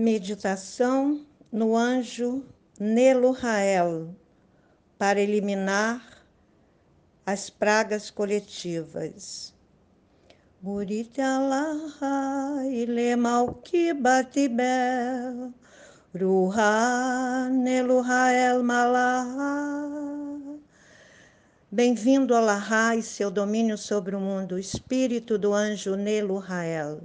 Meditação no anjo Nelo Rael para eliminar as pragas coletivas. Murite Allah ilemal kibatibel Ruha Nelo Rael Malaha Bem-vindo a Lahá e seu domínio sobre o mundo, espírito do anjo Nelo Rael.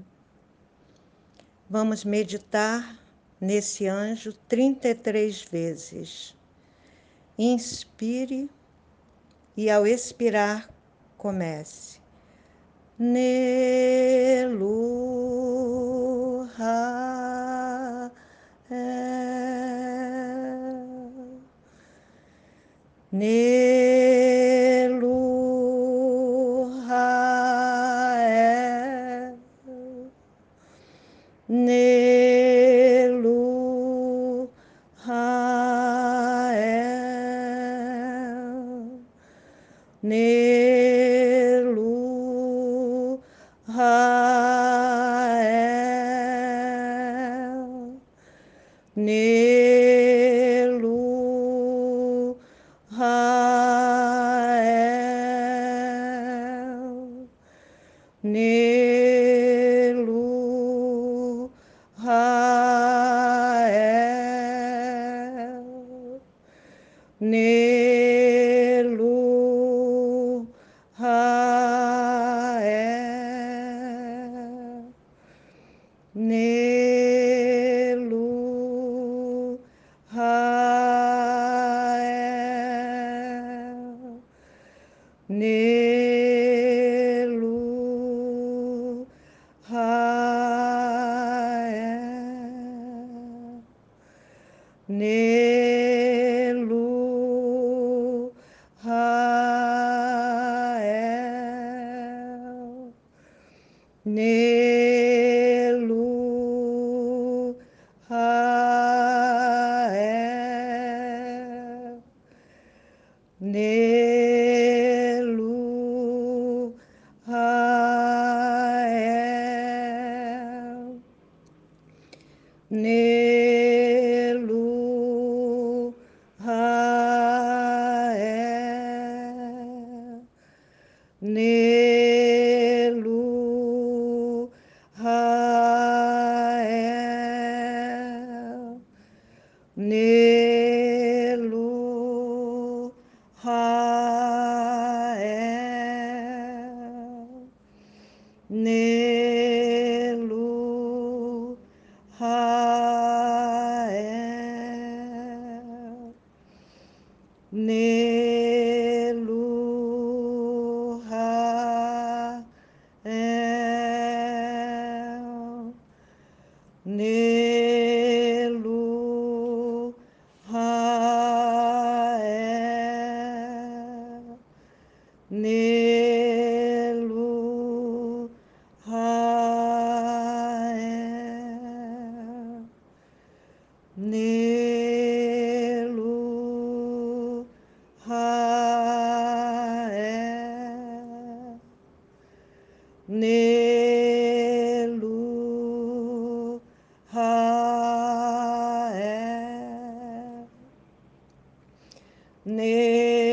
Vamos meditar nesse anjo 33 vezes. Inspire e ao expirar comece. Nelu pelo Rael. Nelo Rael. Nelo Rael. Nelo Ne Nelu Rael. Nelu Ne Nelu Rael. Nelu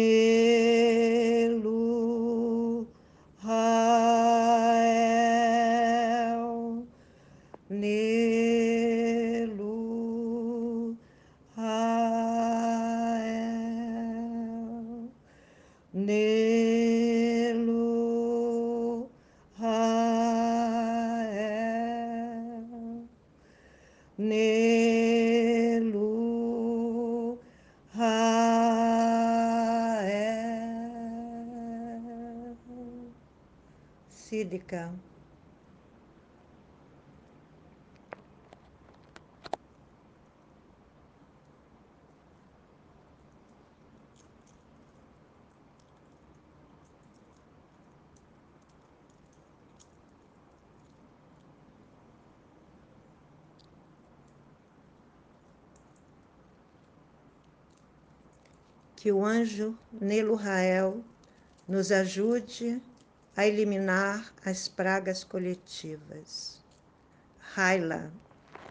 Aleluia. Nelu, Hael, Nelu, Hael, Nelu. Que o anjo Nelo Rael nos ajude a eliminar as pragas coletivas. Raila